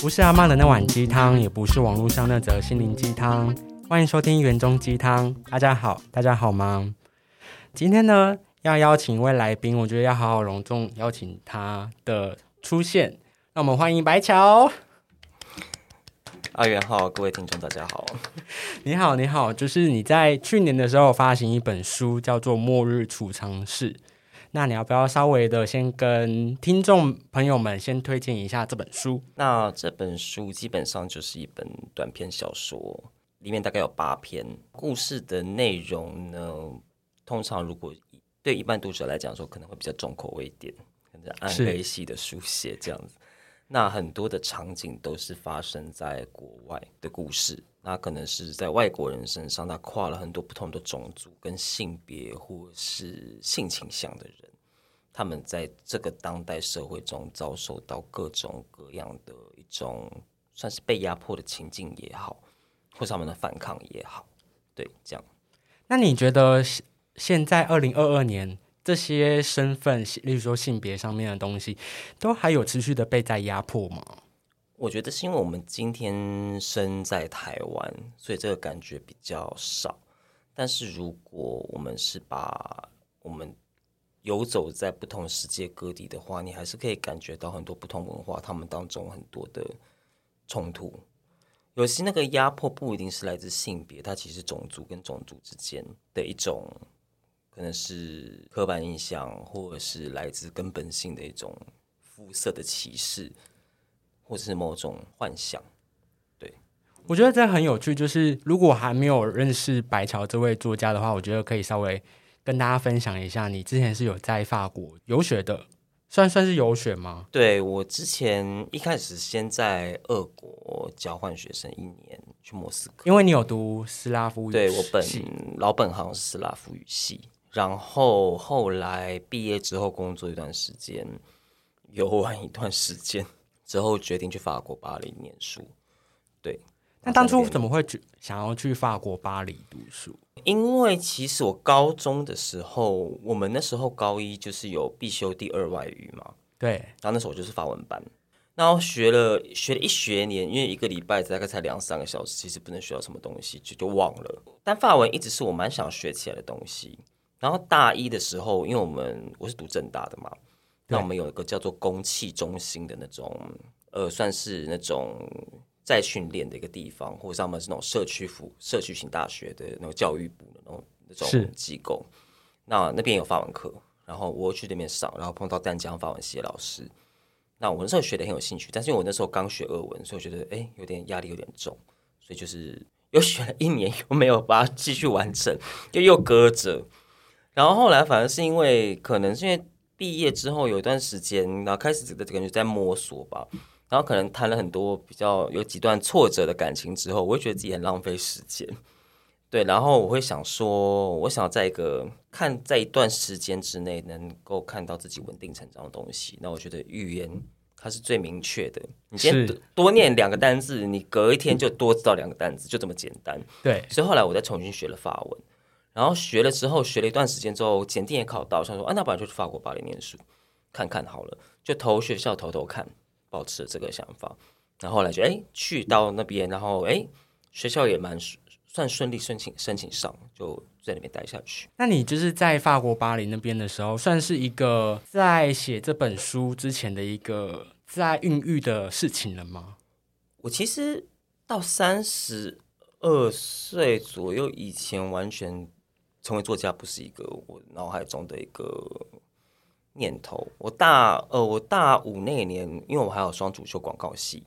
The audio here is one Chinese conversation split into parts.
不是阿妈的那碗鸡汤，也不是网络上那则心灵鸡汤。欢迎收听园中鸡汤。大家好，大家好吗？今天呢，要邀请一位来宾，我觉得要好好隆重邀请他的出现。那我们欢迎白桥。阿元浩，各位听众大家好。你好，你好，就是你在去年的时候发行一本书，叫做《末日储藏室》。那你要不要稍微的先跟听众朋友们先推荐一下这本书？那这本书基本上就是一本短篇小说，里面大概有八篇。故事的内容呢，通常如果对一般读者来讲说，可能会比较重口味一点，可能暗黑系的书写这样子。那很多的场景都是发生在国外的故事，那可能是在外国人身上，他跨了很多不同的种族跟性别或是性倾向的人，他们在这个当代社会中遭受到各种各样的一种算是被压迫的情境也好，或是他们的反抗也好，对，这样。那你觉得现在二零二二年？这些身份，例如说性别上面的东西，都还有持续的被在压迫吗？我觉得是因为我们今天生在台湾，所以这个感觉比较少。但是如果我们是把我们游走在不同世界各地的话，你还是可以感觉到很多不同文化，他们当中很多的冲突。有些那个压迫不一定是来自性别，它其实种族跟种族之间的一种。可能是刻板印象，或者是来自根本性的一种肤色的歧视，或者是某种幻想。对，我觉得这很有趣。就是如果还没有认识白桥这位作家的话，我觉得可以稍微跟大家分享一下。你之前是有在法国游学的，算算是游学吗？对我之前一开始先在俄国交换学生一年，去莫斯科，因为你有读斯拉夫语，对我本老本行是斯拉夫语系。然后后来毕业之后工作一段时间，游玩一段时间之后，决定去法国巴黎念书。对，那当初怎么会去想要去法国巴黎读书？因为其实我高中的时候，我们那时候高一就是有必修第二外语嘛。对，然后那时候我就是法文班，然后学了学了一学年，因为一个礼拜大概才两三个小时，其实不能学到什么东西，就就忘了。但法文一直是我蛮想学起来的东西。然后大一的时候，因为我们我是读正大的嘛，那我们有一个叫做公器中心的那种，呃，算是那种在训练的一个地方，或者他们是那种社区服社区型大学的那种教育部的那种那种机构。那那边有法文课，然后我去那边上，然后碰到淡江法文系的老师。那我那时候学的很有兴趣，但是因为我那时候刚学俄文，所以我觉得哎，有点压力有点重，所以就是又学了一年，又没有把它继续完成，就又搁着。然后后来反而是因为可能是因为毕业之后有一段时间，然后开始这个感觉在摸索吧，然后可能谈了很多比较有几段挫折的感情之后，我会觉得自己很浪费时间，对，然后我会想说，我想要在一个看在一段时间之内能够看到自己稳定成长的东西，那我觉得语言它是最明确的，你先多念两个单字，你隔一天就多知道两个单字，就这么简单，对，所以后来我再重新学了法文。然后学了之后，学了一段时间之后，检定也考到，想说啊，那不然就去法国巴黎念书，看看好了，就投学校投投看，保持了这个想法。然后来就哎，去到那边，然后哎，学校也蛮算顺利申请申请上，就在那边待下去。那你就是在法国巴黎那边的时候，算是一个在写这本书之前的一个在孕育的事情了吗？我其实到三十二岁左右以前，完全。成为作家不是一个我脑海中的一个念头。我大呃，我大五那年，因为我还有双主修广告系，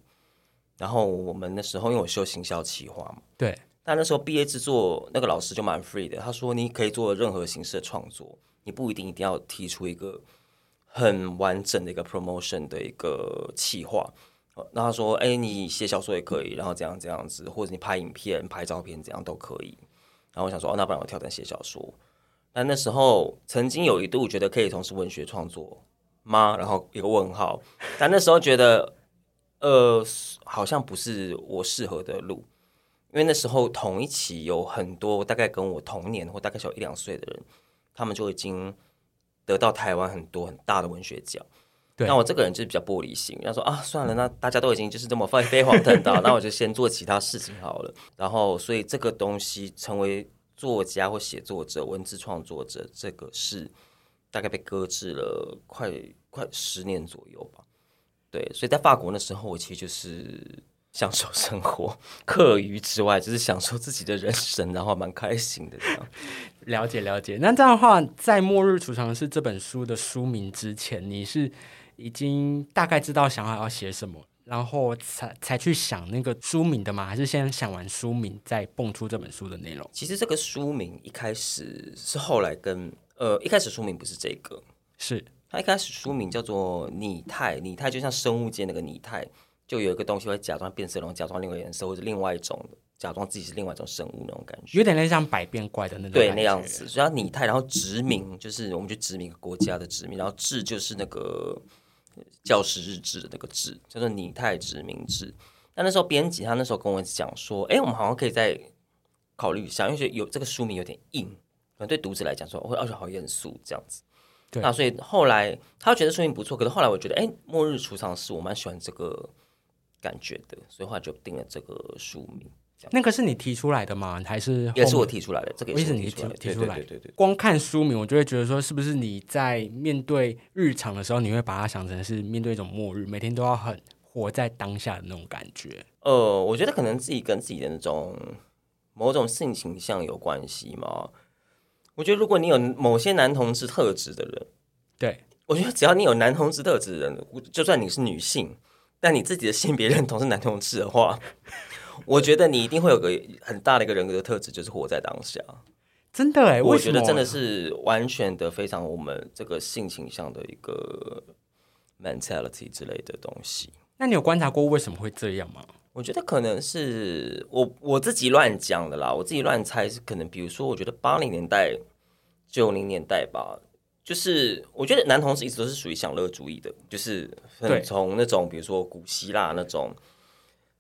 然后我们那时候因为我修行销企划嘛，对。但那时候毕业制作那个老师就蛮 free 的，他说你可以做任何形式的创作，你不一定一定要提出一个很完整的一个 promotion 的一个企划。那他说，哎，你写小说也可以，然后这样这样子，或者你拍影片、拍照片，怎样都可以。然后我想说，哦，那不然我挑战写小说。但那时候曾经有一度觉得可以从事文学创作吗？然后一个问号。但那时候觉得，呃，好像不是我适合的路，因为那时候同一期有很多大概跟我同年或大概小一两岁的人，他们就已经得到台湾很多很大的文学奖。对那我这个人就是比较玻璃心，然后说啊，算了，那大家都已经就是这么飞飞黄腾达，那我就先做其他事情好了。然后，所以这个东西成为作家或写作者、文字创作者，这个是大概被搁置了快快十年左右吧。对，所以在法国那时候，我其实就是享受生活，课余之外就是享受自己的人生，然后蛮开心的这样。了解了解。那这样的话，在《末日储藏室》这本书的书名之前，你是已经大概知道想要要写什么，然后才才去想那个书名的吗？还是先想完书名再蹦出这本书的内容？其实这个书名一开始是后来跟呃，一开始书名不是这个，是它一开始书名叫做拟态，拟态就像生物界那个拟态，就有一个东西会假装变色龙，假装另外颜色，或者另外一种假装自己是另外一种生物那种感觉。有点类似像百变怪的那种对那样子，所以要拟态，然后殖民就是我们去殖民国家的殖民，然后治就是那个教师日志的那个志，叫做拟态殖民志。那那时候编辑他那时候跟我讲说，哎、我们好像可以再考虑一下，因为觉有这个书名有点硬，可能对读者来讲说，会而且好严肃这样子。对那所以后来他觉得书名不错，可是后来我觉得，哎、末日储藏室我蛮喜欢这个感觉的，所以后来就定了这个书名。那个是你提出来的吗？还是也是我提出来的，这个我也是你也是我提出来的，对提提出来对对对对。光看书名，我就会觉得说，是不是你在面对日常的时候，你会把它想成是面对一种末日，每天都要很活在当下的那种感觉？呃，我觉得可能自己跟自己的那种某种性倾向有关系嘛。我觉得如果你有某些男同志特质的人，对，我觉得只要你有男同志特质的人，就算你是女性，但你自己的性别认同是男同志的话，我觉得你一定会有个很大的一个人格的特质，就是活在当下。真的哎，我觉得真的是完全的非常我们这个性倾向的一个 mentality 之类的东西。那你有观察过为什么会这样吗？我觉得可能是我我自己乱讲的啦，我自己乱猜是可能，比如说，我觉得八零年代、九零年代吧，就是我觉得男同志一直都是属于享乐主义的，就是很从那种比如说古希腊那种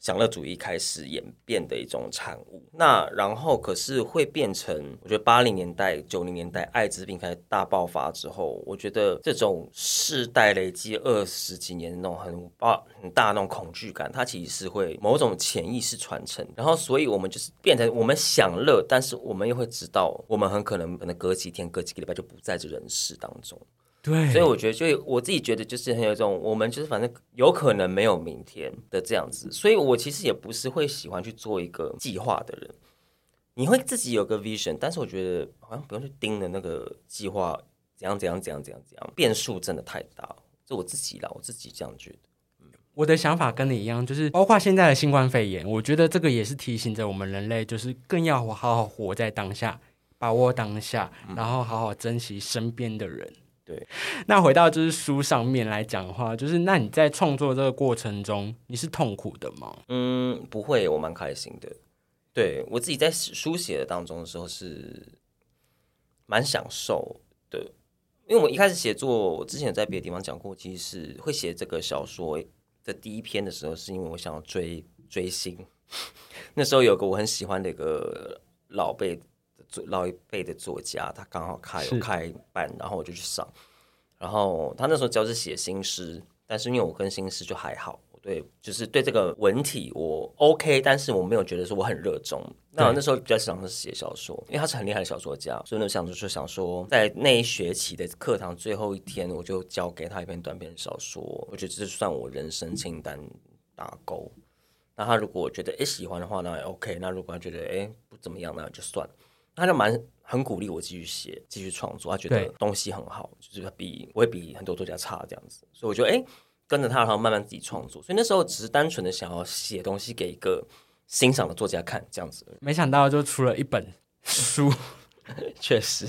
享乐主义开始演变的一种产物。那然后可是会变成，我觉得八零年代、九零年代艾滋病开始大爆发之后，我觉得这种世代累积二十几年的那种很大很大那种恐惧感，它其实是会某种潜意识传承。然后，所以我们就是变成我们享乐，但是我们又会知道，我们很可能可能隔几天、隔几个礼拜就不在这人世当中。对，所以我觉得，就我自己觉得，就是很有一种我们就是反正有可能没有明天的这样子。所以我其实也不是会喜欢去做一个计划的人。你会自己有个 vision，但是我觉得好像不用去盯着那个计划怎样怎样怎样怎样怎样，变数真的太大了。这我自己啦，我自己这样觉得。我的想法跟你一样，就是包括现在的新冠肺炎，我觉得这个也是提醒着我们人类，就是更要好好活在当下，把握当下，然后好好珍惜身边的人。对，那回到就是书上面来讲的话，就是那你在创作这个过程中，你是痛苦的吗？嗯，不会，我蛮开心的。对我自己在书写的当中的时候是蛮享受的，因为我一开始写作，我之前有在别的地方讲过，其实是会写这个小说的第一篇的时候，是因为我想要追追星。那时候有个我很喜欢的一个老辈作老一辈的作家，他刚好开有开办，然后我就去上。然后他那时候教是写新诗，但是因为我跟新诗就还好，我对就是对这个文体我 OK，但是我没有觉得说我很热衷。那我那时候比较想的是写小说，因为他是很厉害的小说家，所以那想就是想说，在那一学期的课堂最后一天，我就交给他一篇短篇小说，我觉得这算我人生清单打勾。那他如果觉得诶喜欢的话，那也 OK；那如果他觉得诶不怎么样，那就算了。他就蛮很鼓励我继续写、继续创作，他觉得东西很好，就是比我会比很多作家差这样子，所以我就诶跟着他，然后慢慢自己创作。所以那时候只是单纯的想要写东西给一个欣赏的作家看，这样子。没想到就出了一本书。确实，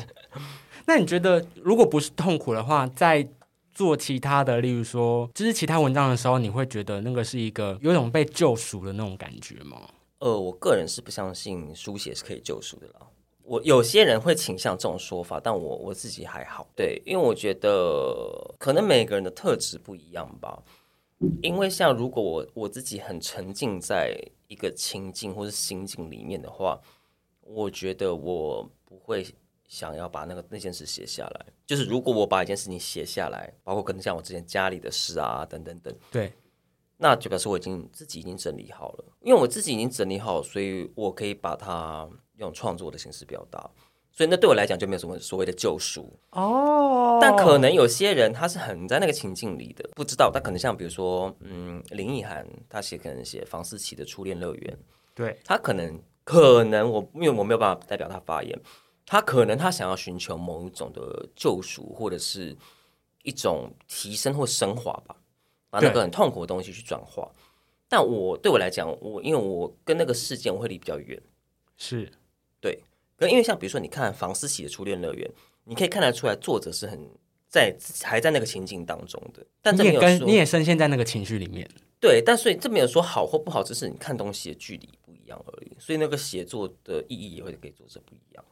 那你觉得，如果不是痛苦的话，在做其他的，例如说，就是其他文章的时候，你会觉得那个是一个有种被救赎的那种感觉吗？呃，我个人是不相信书写是可以救赎的啦。我有些人会倾向这种说法，但我我自己还好。对，因为我觉得可能每个人的特质不一样吧。因为像如果我我自己很沉浸在一个情境或是心境里面的话，我觉得我不会想要把那个那件事写下来。就是如果我把一件事情写下来，包括可能像我之前家里的事啊等等等，对，那就表示我已经自己已经整理好了。因为我自己已经整理好，所以我可以把它用创作的形式表达。所以那对我来讲就没有什么所谓的救赎。哦，但可能有些人他是很在那个情境里的，不知道。他可能像比如说，嗯，林奕涵，他写可能写房思琪的初恋乐园，对，他可能可能我因为我没有办法代表他发言，他可能他想要寻求某一种的救赎，或者是一种提升或升华吧，把那个很痛苦的东西去转化。但我对我来讲，我因为我跟那个事件我会离比较远，是，对。可因为像比如说你看房思琪的初恋乐园，你可以看得出来作者是很在还在那个情境当中的，但这你没有说也跟你也深陷在那个情绪里面。对，但所以这没有说好或不好，只是你看东西的距离不一样而已。所以那个写作的意义也会给作者不一样。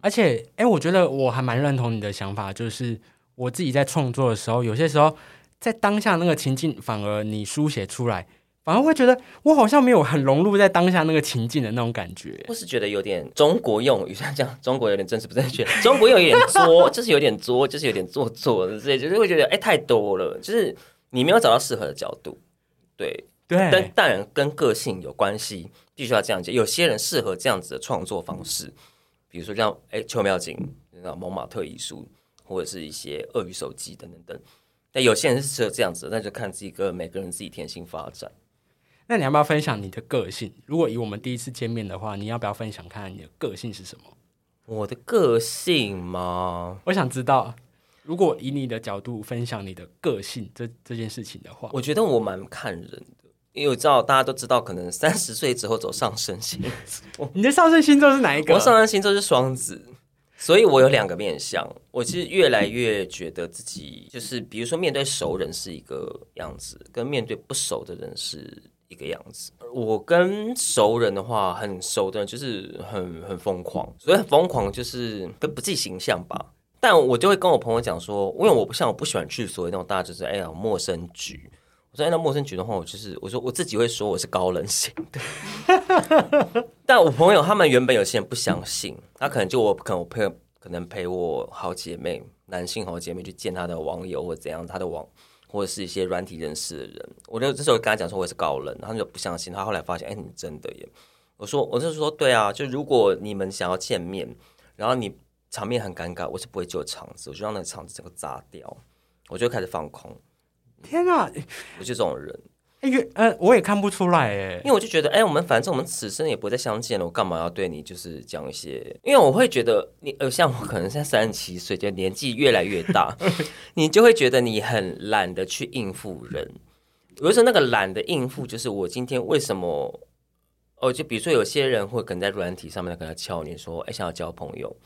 而且，哎，我觉得我还蛮认同你的想法，就是我自己在创作的时候，有些时候在当下那个情境，反而你书写出来，反而会觉得我好像没有很融入在当下那个情境的那种感觉。我是觉得有点中国用语，像这样中国有点政治不正确，中国用有点作，就是有点作，就是有点做作的之类，就是会觉得哎太多了，就是你没有找到适合的角度。对对，但对，当然跟个性有关系，必须要这样讲。有些人适合这样子的创作方式，比如说像哎邱妙景那种蒙马特艺术，或者是一些鳄鱼手机等等等。但有些人是适合这样子的，那就看自己个每个人自己天性发展。那你要不要分享你的个性？如果以我们第一次见面的话，你要不要分享看看你的个性是什么？我的个性吗？我想知道，如果以你的角度分享你的个性这这件事情的话，我觉得我蛮看人的，因为我知道大家都知道，可能三十岁之后走上升星座，你的上升星座是哪一个？我上升星座是双子，所以我有两个面相。我其实越来越觉得自己就是，比如说面对熟人是一个样子，跟面对不熟的人是一个样子。我跟熟人的话，很熟的人就是很很疯狂，所以很疯狂就是跟不计形象吧。但我就会跟我朋友讲说，因为我不像我不喜欢去所谓那种大就是哎呀陌生局。我说哎，那陌生局的话，我就是我说我自己会说我是高冷型的，但我朋友他们原本有些人不相信，他可能就我可能我朋友可能陪我好姐妹男性好姐妹去见他的网友或怎样，他的网或者是一些软体认识的人，我就这时候跟他讲说我是高冷，他们就不相信，他后来发现哎你真的耶，我说我就说对啊，就如果你们想要见面，然后你场面很尴尬，我是不会救场子，我就让那个场子整个砸掉，我就开始放空，天哪、我就这种人。哎、原呃，我也看不出来哎因。为我就觉得，哎、我们反正我们此生也不会再相见了，我干嘛要对你就是讲一些？因为我会觉得你，呃，像我可能现在三十七岁，就年纪越来越大，你就会觉得你很懒得去应付人。有的时候那个懒得应付，就是我今天为什么？哦，就比如说有些人会可能在软体上面跟他敲你说，哎、想要交朋友。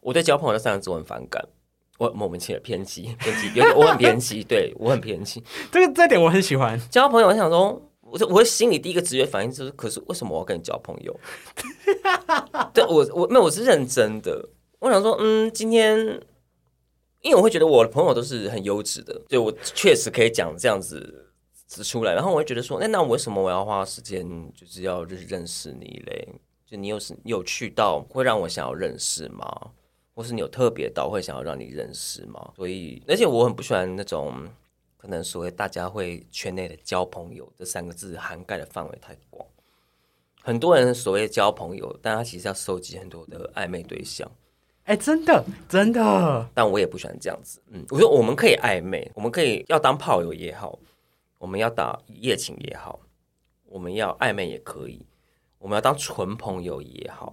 我对交朋友这三个字我很反感，我莫名其妙偏激，偏激，有点我很偏激，对我很偏激。这个这点我很喜欢。交朋友，我想说，我就我心里第一个直觉反应就是，可是为什么我要跟你交朋友？对我我没有，我是认真的。我想说，嗯，今天，因为我会觉得我的朋友都是很优质的，对我确实可以讲这样子指出来。然后我会觉得说，那那为什么我要花时间就是要认认识你嘞？就你有时你有趣到会让我想要认识吗？或是你有特别到会想要让你认识吗？所以，而且我很不喜欢那种可能所谓大家会圈内的交朋友这三个字涵盖的范围太广。很多人所谓交朋友，但他其实要收集很多的暧昧对象，哎、真的真的，但我也不喜欢这样子。嗯，我说我们可以暧昧，我们可以要当炮友也好，我们要打一夜情也好，我们要暧昧也可以，我们要当纯朋友也好，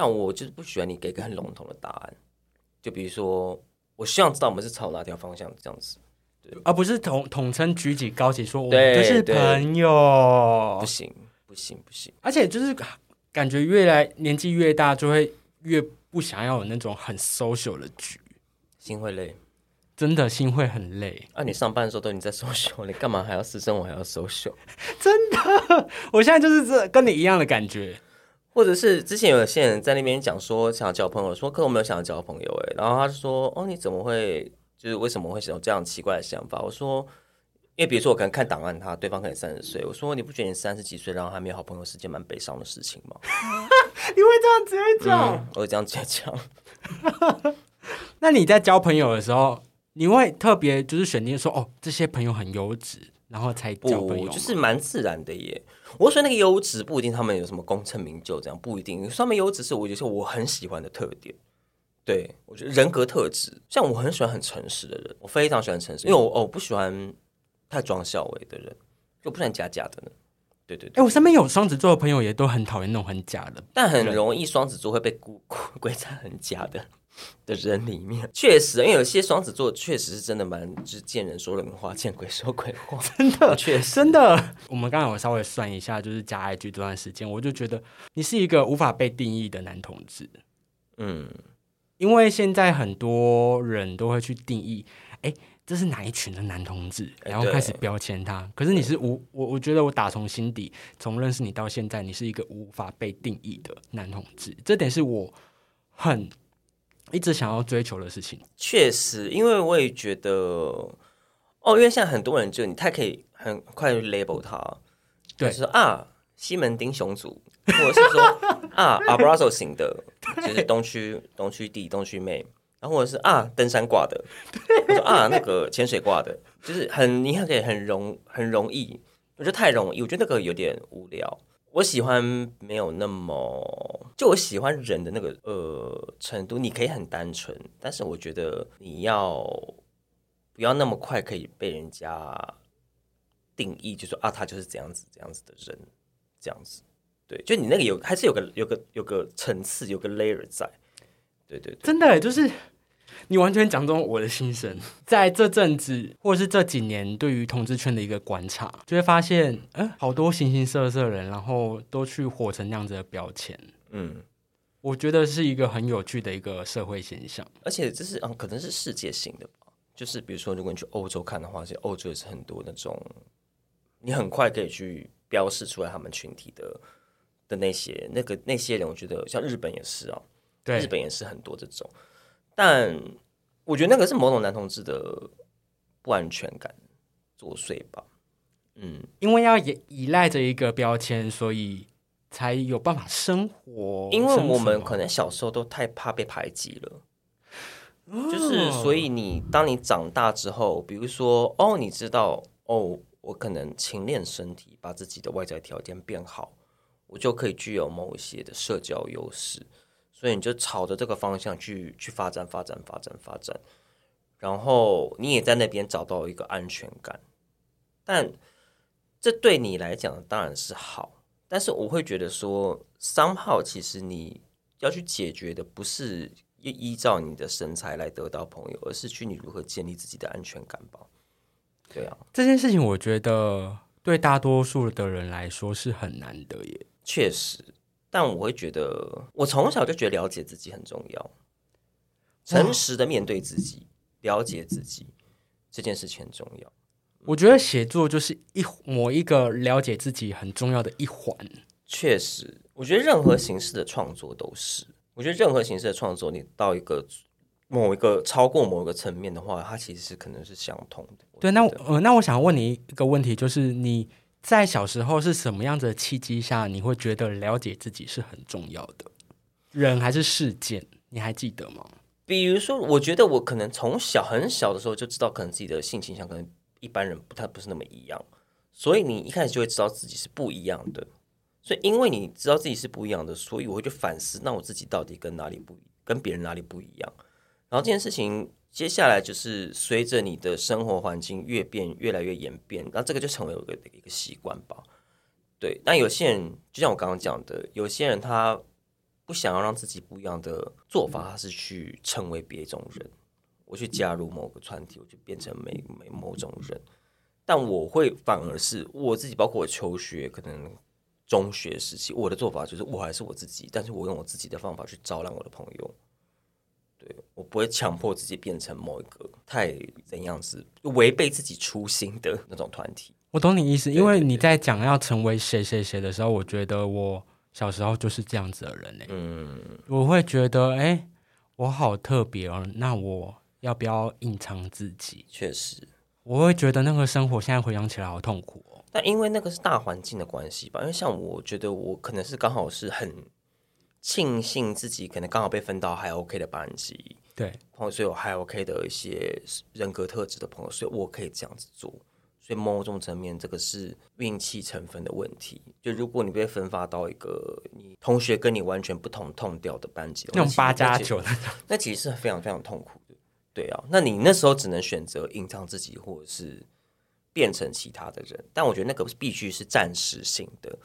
但我就是不喜欢你给个很笼统的答案。就比如说，我希望知道我们是朝哪条方向这样子，对而不是统统称举起高起说我们就是朋友不，行，不行，不行。而且就是感觉越来年纪越大，就会越不想要有那种很 social 的局，心会累。真的心会很累。啊，你上班的时候都你在 social，你干嘛还要私生活还要 social？真的我现在就是这跟你一样的感觉，或者是之前有些人在那边讲说想要交朋友，说可我没有想要交朋友哎，然后他就说哦你怎么会就是为什么会有这样奇怪的想法？我说因为比如说我可能看档案他，对方可能三十岁，我说你不觉得你三十几岁然后还没有好朋友是件蛮悲伤的事情吗？你会这样直接讲？嗯，我会这样直接讲。那你在交朋友的时候，你会特别就是选定说，哦，这些朋友很优质，然后才交朋友不，就是蛮自然的耶。我说那个优质不一定他们有什么功成名就，这样不一定。他们优质是我有些我很喜欢的特点。对我觉得人格特质，像我很喜欢很诚实的人，我非常喜欢诚实，因为我我不喜欢太装笑伪的人，就不喜欢假假的呢。对对哎、对，我身边有双子座的朋友也都很讨厌那种很假的。但很容易双子座会被归 归在很假的 的人里面。确实，因为有些双子座确实是真的蛮，就是见人说人话，见鬼说鬼话。真的，确实真的，我们刚才我稍微算一下，就是加 IG 这段时间，我就觉得你是一个无法被定义的男同志，嗯。因为现在很多人都会去定义，哎，这是哪一群的男同志，哎然后开始标签他。可是你是无，我我觉得我打从心底，从认识你到现在，你是一个无法被定义的男同志，这点是我很一直想要追求的事情。确实，因为我也觉得，哦，因为现在很多人就你太可以很快就 label 他，对就是说啊，西门町雄族，或者是说啊 Abrazo 型的，就是东区东区弟、东区妹，然后或者是啊登山挂的，或者啊那个潜水挂的，就是很你很可以很容很容易，我觉得太容易，我觉得那个有点无聊。我喜欢没有那么，就我喜欢人的那个呃程度，你可以很单纯，但是我觉得你要不要那么快可以被人家定义，就说啊他就是这样子这样子的人，这样子，对，就你那个有还是有个有个有个层次，有个 layer 在，对对对，真的就是你完全讲中我的心声。在这阵子，或者是这几年，对于同志圈的一个观察，就会发现，呃，好多形形色色的人，然后都去火成那样子的标签。嗯，我觉得是一个很有趣的一个社会现象。而且这是嗯可能是世界性的吧，就是比如说如果你去欧洲看的话，其实欧洲也是很多那种，你很快可以去标示出来他们群体的的那些那个那些人，我觉得像日本也是啊，对日，本也是很多这种，但我觉得那个是某种男同志的不安全感作祟吧。嗯，因为要依依赖着一个标签，所以才有办法生活。因为我们可能小时候都太怕被排挤了。就是，哦所以你当你长大之后，比如说，哦，你知道，哦，我可能勤练身体，把自己的外在条件变好，我就可以具有某一些的社交优势，所以你就朝着这个方向去去发展，发展，发展，发展，然后你也在那边找到一个安全感，但这对你来讲当然是好，但是我会觉得说，somehow 其实你要去解决的不是依依照你的身材来得到朋友，而是去你如何建立自己的安全感吧。对啊，这件事情，我觉得对大多数的人来说是很难的耶。确实，但我会觉得，我从小就觉得了解自己很重要，诚实的面对自己，了解自己这件事情很重要。我觉得写作就是一某一个了解自己很重要的一环。确实，我觉得任何形式的创作都是。我觉得任何形式的创作，你到一个某一个超过某一个层面的话，它其实是可能是相通的。对，那呃，那我想问你一个问题，就是你在小时候是什么样子的契机下，你会觉得了解自己是很重要的？人还是事件？你还记得吗？比如说，我觉得我可能从小很小的时候就知道，可能自己的性倾向可能一般人不太不是那么一样，所以你一开始就会知道自己是不一样的。所以因为你知道自己是不一样的，所以我会去反思，那我自己到底跟哪里不，跟别人哪里不一样。然后这件事情接下来就是随着你的生活环境越变越来越演变，那这个就成为一个一个习惯吧。对，但有些人就像我刚刚讲的，有些人他不想要让自己不一样的做法，他是去成为别种人。我去加入某个团体，我就变成每每某种人。但我会反而是我自己，包括我求学，可能中学时期，我的做法就是我还是我自己，但是我用我自己的方法去招揽我的朋友。对我不会强迫自己变成某一个太怎样子违背自己初心的那种团体。我懂你意思，因为你在讲要成为谁谁谁的时候，我觉得我小时候就是这样子的人嘞。嗯，我会觉得，哎、我好特别哦，那我要不要隐藏自己？确实，我会觉得那个生活现在回想起来好痛苦哦。但因为那个是大环境的关系吧，因为像我觉得我可能是刚好是很庆幸自己可能刚好被分到还 OK 的班级，对，朋友，所以我还 OK 的一些人格特质的朋友，所以我可以这样子做。所以某种层面，这个是运气成分的问题。就如果你被分发到一个你同学跟你完全不同痛调的班级，那种八加九的，那其实是非常非常痛苦的。对啊，那你那时候只能选择隐藏自己，或者是变成其他的人。但我觉得那个必须是暂时性的。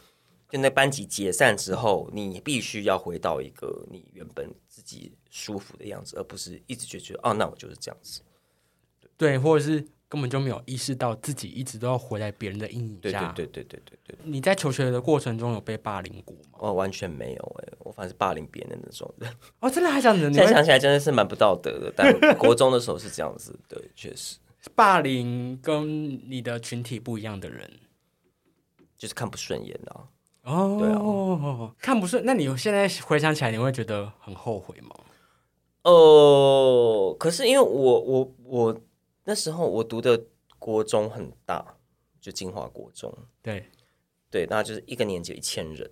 就那班级解散之后，你必须要回到一个你原本自己舒服的样子，而不是一直就觉得哦，那我就是这样子。对，或者是根本就没有意识到自己一直都要活在别人的阴影对下。对对对对对对，你在求学的过程中有被霸凌过吗？我完全没有哎、我反正是霸凌别人的那种人。哦，真的还想现在想起来真的是蛮不道德的，但国中的时候是这样子，对，确实 霸凌跟你的群体不一样的人就是看不顺眼啊。哦，对啊看不顺。那你现在回想起来，你会觉得很后悔吗？哦，可是因为我我我那时候我读的国中很大，就金华国中，对，对，那就是一个年级有一千人，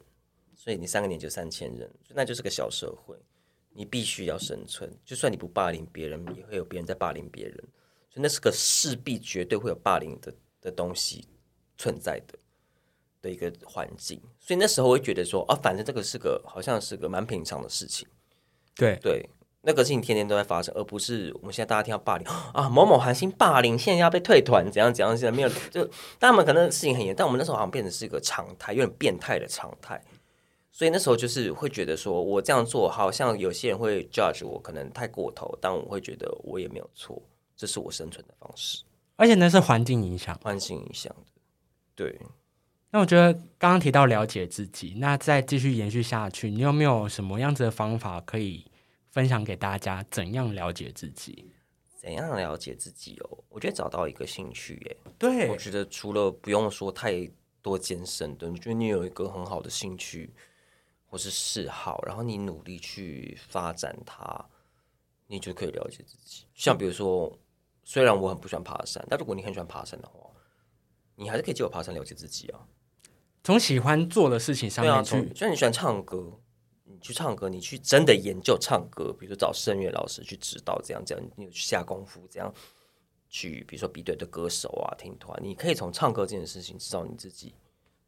所以你三个年级有三千人，那就是个小社会，你必须要生存。就算你不霸凌别人，也会有别人在霸凌别人，所以那是个势必绝对会有霸凌的的东西存在的的一个环境。所以那时候我会觉得说，啊，反正这个是个好像是个蛮平常的事情。对，对，那个事情天天都在发生，而不是我们现在大家听到霸凌啊，某某韩星霸凌，现在要被退团，怎样怎样，现在没有，就他们可能事情很严，但我们那时候好像变成是一个常态，有点变态的常态。所以那时候就是会觉得说，我这样做好像有些人会 judge 我，可能太过头，但我会觉得我也没有错，这是我生存的方式，而且那是环境影响。环境影响的。对，那我觉得刚刚提到了解自己，那再继续延续下去，你有没有什么样子的方法可以分享给大家？怎样了解自己？怎样了解自己哦？我觉得找到一个兴趣耶，对我觉得除了不用说太多艰深的，你觉得你有一个很好的兴趣或是嗜好，然后你努力去发展它，你就可以了解自己。像比如说，虽然我很不喜欢爬山，但如果你很喜欢爬山的话，你还是可以借我爬山了解自己啊。从喜欢做的事情上面从去，就像你喜欢唱歌，你去唱歌，你去真的研究唱歌，比如说找声乐老师去指导，这样这样，你有去下功夫，这样去，比如说比对的歌手啊，听团，你可以从唱歌这件事情知道你自己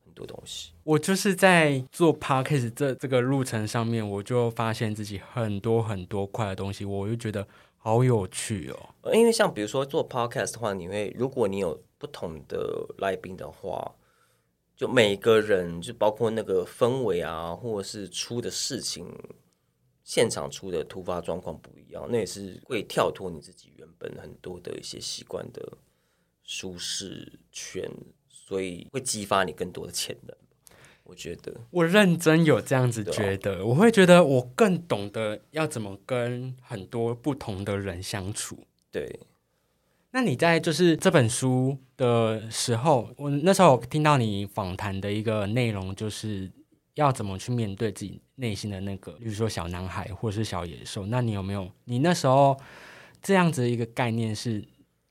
很多东西。我就是在做 podcast 这这个路程上面，我就发现自己很多很多块的东西，我就觉得好有趣哦。呃因为像比如说做 podcast 的话，你会如果你有不同的来宾的话，就每个人就包括那个氛围啊，或者是出的事情，现场出的突发状况不一样，那也是会跳脱你自己原本很多的一些习惯的舒适圈，所以会激发你更多的潜能。我觉得，我认真有这样子觉得，我会觉得我更懂得要怎么跟很多不同的人相处。对，那你在就是这本书的时候，我那时候有听到你访谈的一个内容，就是要怎么去面对自己内心的那个，比如说小男孩或是小野兽。那你有没有你那时候这样子的一个概念是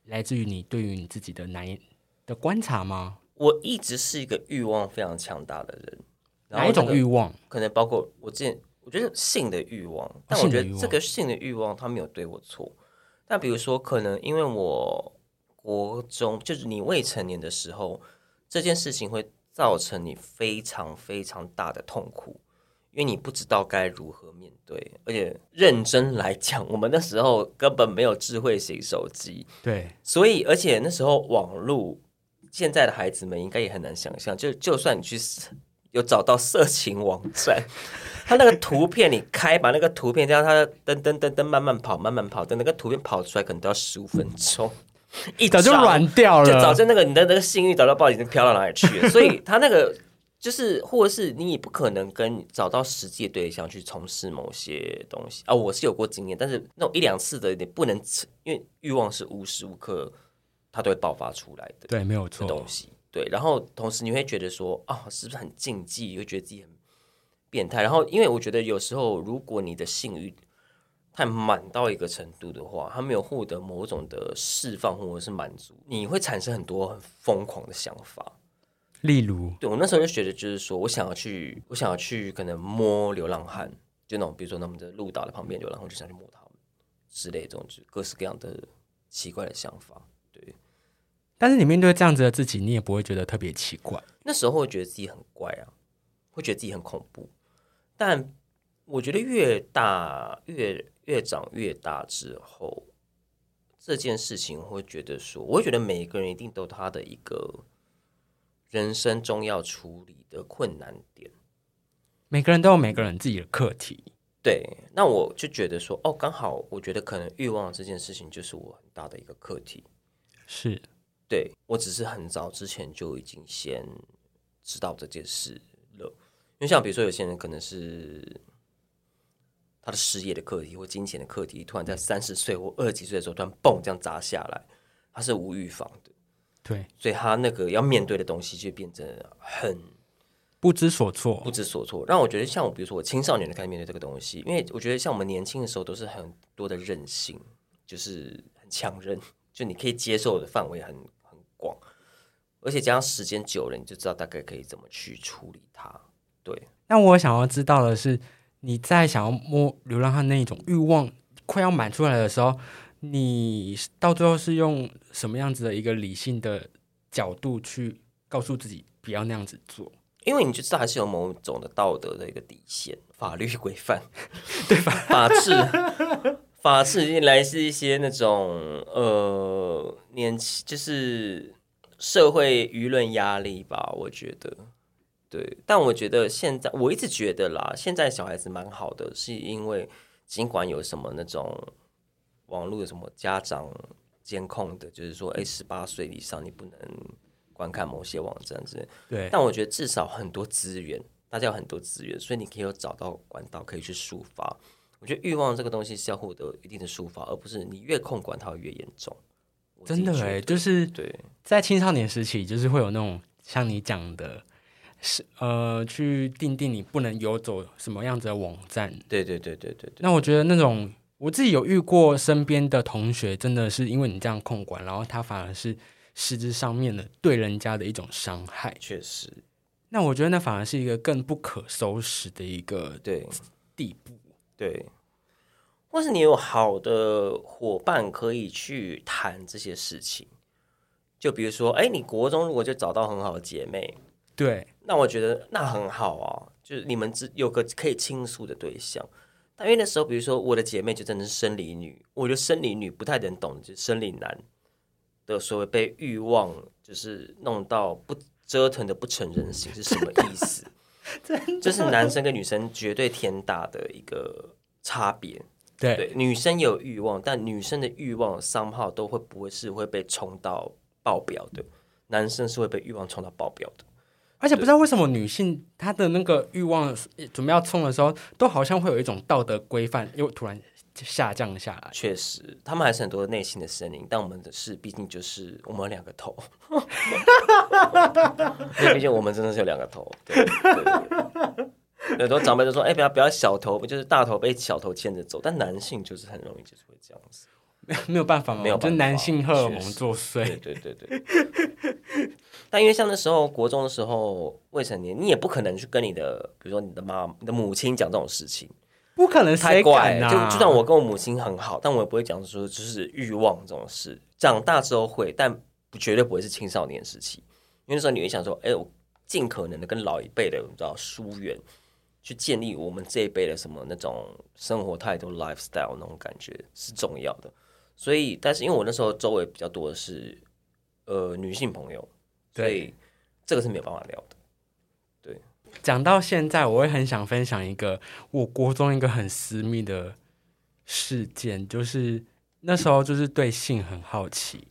来自于你对于你自己的男一的观察吗？我一直是一个欲望非常强大的人。然后哪一种欲望？可能包括我之前，我觉得性的欲望，但我觉得这个性的欲望它没有对我错。但比如说，可能因为我国中就是你未成年的时候，这件事情会造成你非常非常大的痛苦，因为你不知道该如何面对。而且认真来讲，我们那时候根本没有智慧型手机，对，所以，而且那时候网络，现在的孩子们应该也很难想象，就就算你去有找到色情网站，他那个图片你开，把那个图片这样，它噔噔噔噔慢慢跑，慢慢跑，等那个图片跑出来，可能都要十五分钟，一早就软掉了就早了。就那个你的那个性欲早就不知道已经飘到哪里去了，所以他那个就是，或者是你也不可能跟找到实际的对象去从事某些东西啊。我是有过经验，但是那种一两次的，你不能，因为欲望是无时无刻它都会爆发出来的对，没有的错。东西。对，然后同时你会觉得说啊，是不是很禁忌？会觉得自己很变态。然后，因为我觉得有时候，如果你的性欲太满到一个程度的话，他没有获得某种的释放或者是满足，你会产生很多很疯狂的想法。例如，对我那时候就觉得，就是说我想要去，我想要去可能摸流浪汉，就那种比如说他们的路岛的旁边流浪汉，我就想去摸他们之类这种，就各式各样的奇怪的想法。对，但是你面对这样子的自己，你也不会觉得特别奇怪。那时候会觉得自己很怪啊，会觉得自己很恐怖。但我觉得越大越越长越大之后，这件事情我会觉得说，我会觉得每一个人一定都有他的一个人生中要处理的困难点。每个人都有每个人自己的课题。对，那我就觉得说，哦，刚好我觉得可能欲望这件事情就是我很大的一个课题。是，对我只是很早之前就已经先知道这件事了。因为像比如说有些人可能是他的事业的课题或金钱的课题，突然在三十岁或二十几岁的时候突然蹦这样砸下来，他是无预防的，对，所以他那个要面对的东西就变得很不知所措不。知所措。让我觉得像我，比如说我青少年的开始面对这个东西，因为我觉得像我们年轻的时候都是很多的任性，就是很强韧，就你可以接受的范围很很广，而且加上时间久了，你就知道大概可以怎么去处理它。对，那我想要知道的是，你在想要摸流浪汉那一种欲望快要满出来的时候，你到最后是用什么样子的一个理性的角度去告诉自己不要那样子做？因为你就知道还是有某种的道德的一个底线、法律规范，对吧？法治，法治来自一些那种呃年轻，就是社会舆论压力吧，我觉得。对，但我觉得现在我一直觉得啦，现在小孩子蛮好的，是因为尽管有什么那种网络有什么家长监控的，就是说，哎，十八岁以上你不能观看某些网站之类。对，但我觉得至少很多资源，大家有很多资源，所以你可以有找到管道可以去抒发。我觉得欲望这个东西是要获得一定的抒发，而不是你越控管它会越严重。真的哎，就是对在青少年时期，就是会有那种像你讲的，是呃，去定定你不能游走什么样子的网站。对对对对对对，那我觉得那种我自己有遇过身边的同学，真的是因为你这样控管，然后他反而是实质上面的对人家的一种伤害。确实那我觉得那反而是一个更不可收拾的一个对。地步。对，或是你有好的伙伴可以去谈这些事情。就比如说，哎，你国中如果就找到很好的姐妹，对，那我觉得那很好啊，就是你们只有个可以倾诉的对象。但因为那时候，比如说我的姐妹就真的是生理女，我觉得生理女不太能懂，就是生理男的所谓被欲望就是弄到不折腾的不成人形是什么意思？这是男生跟女生绝对天大的一个差别。对，对，女生有欲望，但女生的欲望商号都会不会是会被冲到爆表的，男生是会被欲望冲到爆表的。而且不知道为什么女性她的那个欲望准备要冲的时候，都好像会有一种道德规范又突然下降下来。确实，他们还是很多内心的声音，但我们的是毕竟就是我们两个头，毕竟我们真的是有两个头。对对对对很多长辈就说：“哎、不要不要小头，就是大头被小头牵着走。”但男性就是很容易就是会这样子。没有办法嘛，没有办法就男性荷尔蒙作对祟。对对对。但因为像那时候国中的时候未成年，你也不可能去跟你的，比如说你的妈、你的母亲讲这种事情，不可能谁太怪。就就算我跟我母亲很好，但我也不会讲说就是欲望这种事。长大之后会，但绝对不会是青少年时期，因为那时候你会想说，哎、我尽可能的跟老一辈的你知道疏远，去建立我们这一辈的什么那种生活态度、lifestyle 那种感觉是重要的。所以，但是因为我那时候周围比较多的是呃女性朋友，所以这个是没有办法聊的。讲到现在，我会很想分享一个我国中一个很私密的事件，就是那时候就是对性很好奇，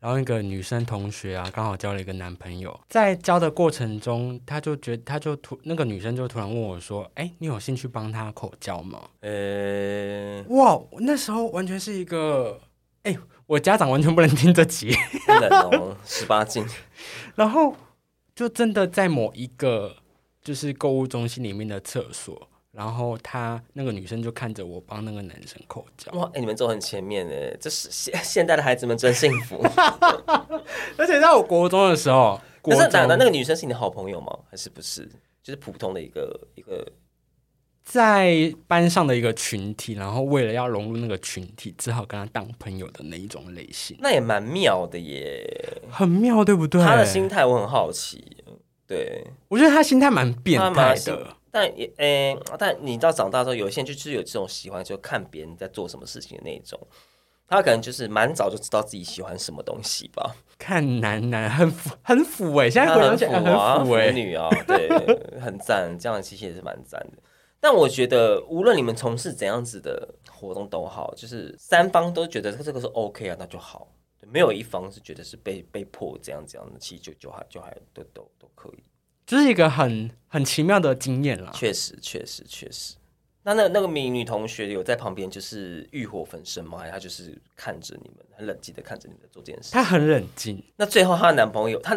然后一个女生同学啊，刚好交了一个男朋友，在交的过程中，她就觉她就突那个女生就突然问我说：“哎，你有兴趣帮她口交吗呃？”，哇，那时候完全是一个，哎，我家长完全不能听这集，不能哦，十八禁。然后就真的在某一个就是购物中心里面的厕所，然后他那个女生就看着我帮那个男生口交，哇，哎、你们走很前面哎，这是现现代的孩子们真幸福。而且在我国中的时候，国中那那那个女生是你的好朋友吗？还是不是？就是普通的一个一个在班上的一个群体，然后为了要融入那个群体，只好跟他当朋友的那一种类型，那也蛮妙的耶。很妙，对不对？他的心态我很好奇，对，我觉得他心态蛮变态的。但也诶、但你到长大之后，有些人就是有这种喜欢，就看别人在做什么事情的那一种。他可能就是蛮早就知道自己喜欢什么东西吧，看男男很腐很腐哎、现在很回想起来腐啊，腐女啊，对，很赞，这样的其实也是蛮赞的。但我觉得，无论你们从事怎样子的活动都好，就是三方都觉得这个是 OK 啊，那就好。对没有一方是觉得是被被迫这样这样的，其实就就还就还都都都可以。这是一个很很奇妙的经验啦。确实，确实，确实。那那那个美女同学有在旁边就是欲火焚身吗？还是她就是看着你们，很冷静的看着你们做这件事？她很冷静，那最后她的男朋友，她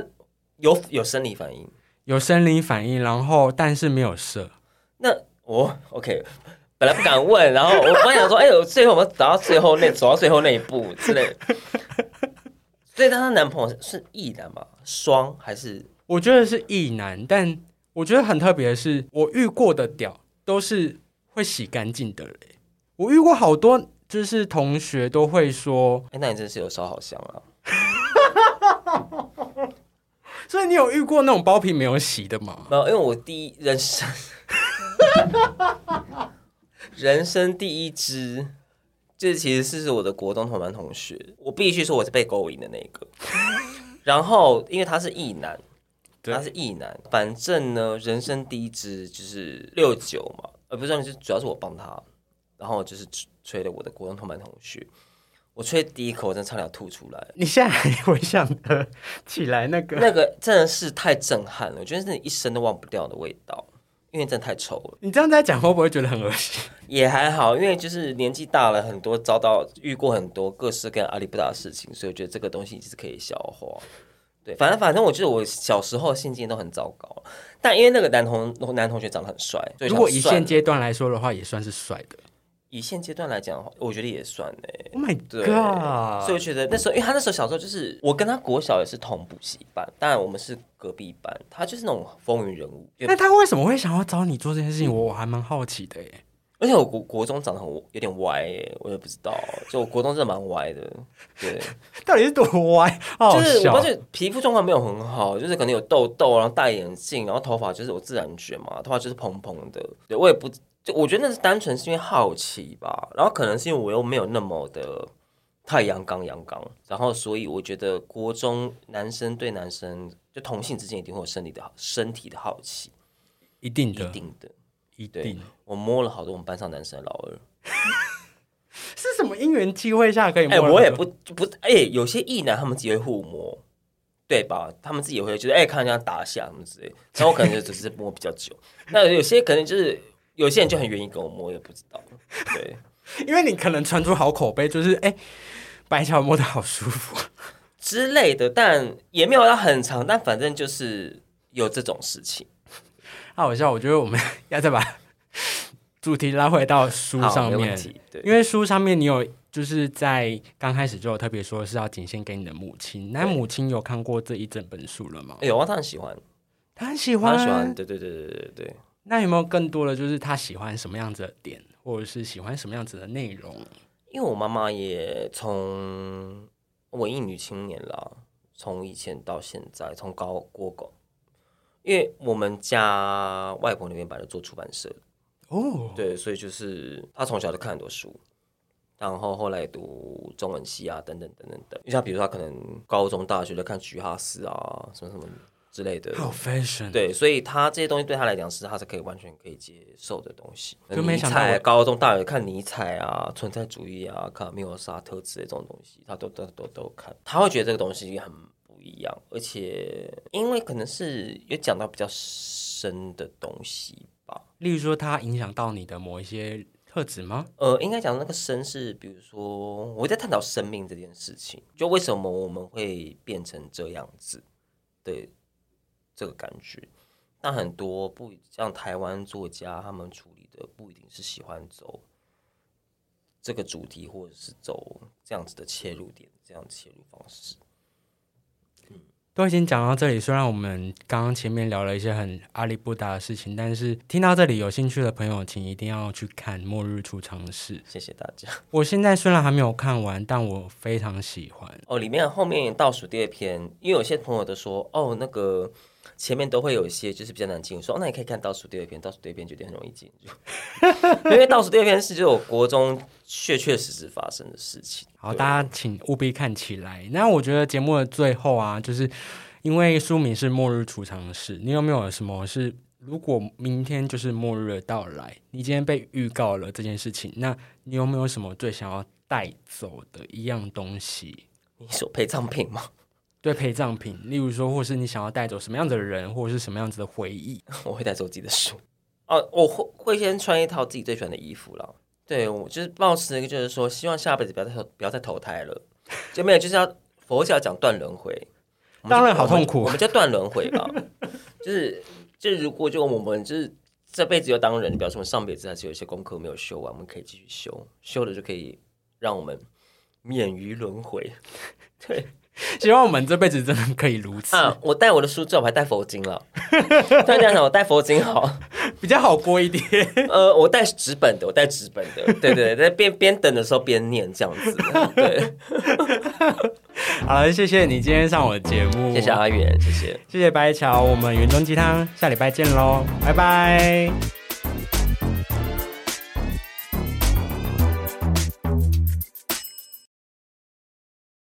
有有生理反应？有生理反应，然后但是没有射。那我 OK，本来不敢问，然后我本来想说，哎呦，最后我们走到最后那走到最后那一步之类的。所以她的男朋友是异男吗？双还是？我觉得是异男，但我觉得很特别的是，我遇过的屌都是会洗干净的嘞。我遇过好多，就是同学都会说，哎，那你真的是有烧好香啊！所以你有遇过那种包皮没有洗的吗？没有，因为我第一人生人生第一支，这其实是我的国中同班同学，我必须说我是被勾引的那个。然后因为他是异男，对他是异男，反正呢，人生第一支就是六九嘛，呃，不是，就主要是我帮他，然后就是吹了我的国中同班同学，我吹第一口，我真的差点要吐出来。你现在还回想得起来那个？那个真的是太震撼了，我觉得是你一生都忘不掉的味道，因为真的太丑了。你这样在讲会不会觉得很恶心？也还好，因为就是年纪大了，很多遭到遇过很多各式各样阿里不达的事情，所以我觉得这个东西是可以消化。对，反正反正我觉得我小时候性经验都很糟糕，但因为那个男同男同学长得很帅，如果以现阶段来说的话，也算是帅的。以现阶段来讲的话，我觉得也算诶。Oh my 对 god！所以我觉得那时候，因为他那时候小时候就是我跟他国小也是同补习班，当然我们是隔壁班，他就是那种风云人物，那他为什么会想要找你做这件事情？我我还蛮好奇的耶。而且我国国中长得很有点歪耶，我也不知道，就我国中真的蛮歪的，对，到底是多歪？就是我发。现皮肤状况没有很好，就是可能有痘痘，然后戴眼镜，然后头发就是我自然卷嘛，头发就是蓬蓬的，对我也不，就我觉得那是单纯是因为好奇吧，然后可能是因为我又没有那么的太阳刚阳刚，然后所以我觉得国中男生对男生就同性之间一定会有生理的好身体的好奇，一一定的，一定的。一定。我摸了好多我们班上男生的老二。是什么因缘机会下可以摸哎？我也不不是，哎、有些异男他们自己会互摸，对吧？他们自己也会觉得哎、看人家打下什么之类，然后我可能就只是摸比较久。那有些可能就是有些人就很愿意跟我摸，也不知道。对，因为你可能传出好口碑，就是哎、白乔摸的好舒服。之类的，但也没有到很长，但反正就是有这种事情。好好笑，我觉得我们要再把主题拉回到书，上面，因为书上面你有就是在刚开始就有特别说是要仅限给你的母亲，那母亲有看过这一整本书了吗？有啊，她很喜欢，她很喜欢，她喜欢。对对对对对对。那有没有更多的就是他喜欢什么样子的点，或者是喜欢什么样子的内容？因为我妈妈也从文艺女青年啦，从以前到现在，从高国狗，因为我们家外婆那边本来做出版社，哦，对，所以就是她从小就看很多书，然后后来读中文系啊，等等等等等。你像比如说，她可能高中、大学就看菊哈斯啊，什么什么之类的。好 fashion，，对，所以他这些东西对他来讲是他是可以完全可以接受的东西。就没尼采想到我高中大学看尼采啊、存在主义啊、卡缪、沙特之类这种东西，他都都都都看。他会觉得这个东西很不一样，而且因为可能是有讲到比较深的东西吧。例如说他影响到你的某一些特质吗？呃，应该讲那个深是，比如说我在探讨生命这件事情，就为什么我们会变成这样子的这个感觉。但很多不像台湾作家他们处理的不一定是喜欢走这个主题，或者是走这样子的切入点，这样切入方式。都已经讲到这里，虽然我们刚刚前面聊了一些很阿里不达的事情，但是听到这里有兴趣的朋友，请一定要去看《末日储藏室》。谢谢大家。我现在虽然还没有看完，但我非常喜欢。哦，里面后面倒数第二篇，因为有些朋友都说，哦，那个前面都会有一些就是比较难进入，说、哦那你可以看倒数第二篇，倒数第二篇绝对很容易进入，因为倒数第二篇是就我国中确确实实发生的事情。好，大家请务必看起来。那我觉得节目的最后啊，就是因为书名是《末日储藏室》，你有没有什么是，如果明天就是末日的到来，你今天被预告了这件事情，那你有没有什么最想要带走的一样东西？你说陪葬品吗？对陪葬品，例如说，或是你想要带走什么样子的人，或者是什么样子的回忆？我会带走自己的书。哦，我会会先穿一套自己最喜欢的衣服了。对，我就是抱持一个，就是说，希望下辈子不要再投不要再投胎了。就没有，就是要佛教讲断轮回。当然好痛苦我们我们就断轮回吧。就是就是，如果就我们就是这辈子要当人，表示我们上辈子还是有一些功课没有修完，我们可以继续修，修了就可以让我们免于轮回。对 希望我们这辈子真的可以如此，啊，我带我的书之后，我还带佛经了。突然这样想，我带佛经好。比较好过一点。呃，我带纸本的，我带纸本的，对对对，在边边等的时候边念这样子，对，好了，谢谢你今天上我的节目，谢谢阿远，谢谢。谢谢白桥，我们云中鸡汤下礼拜见喽，拜拜。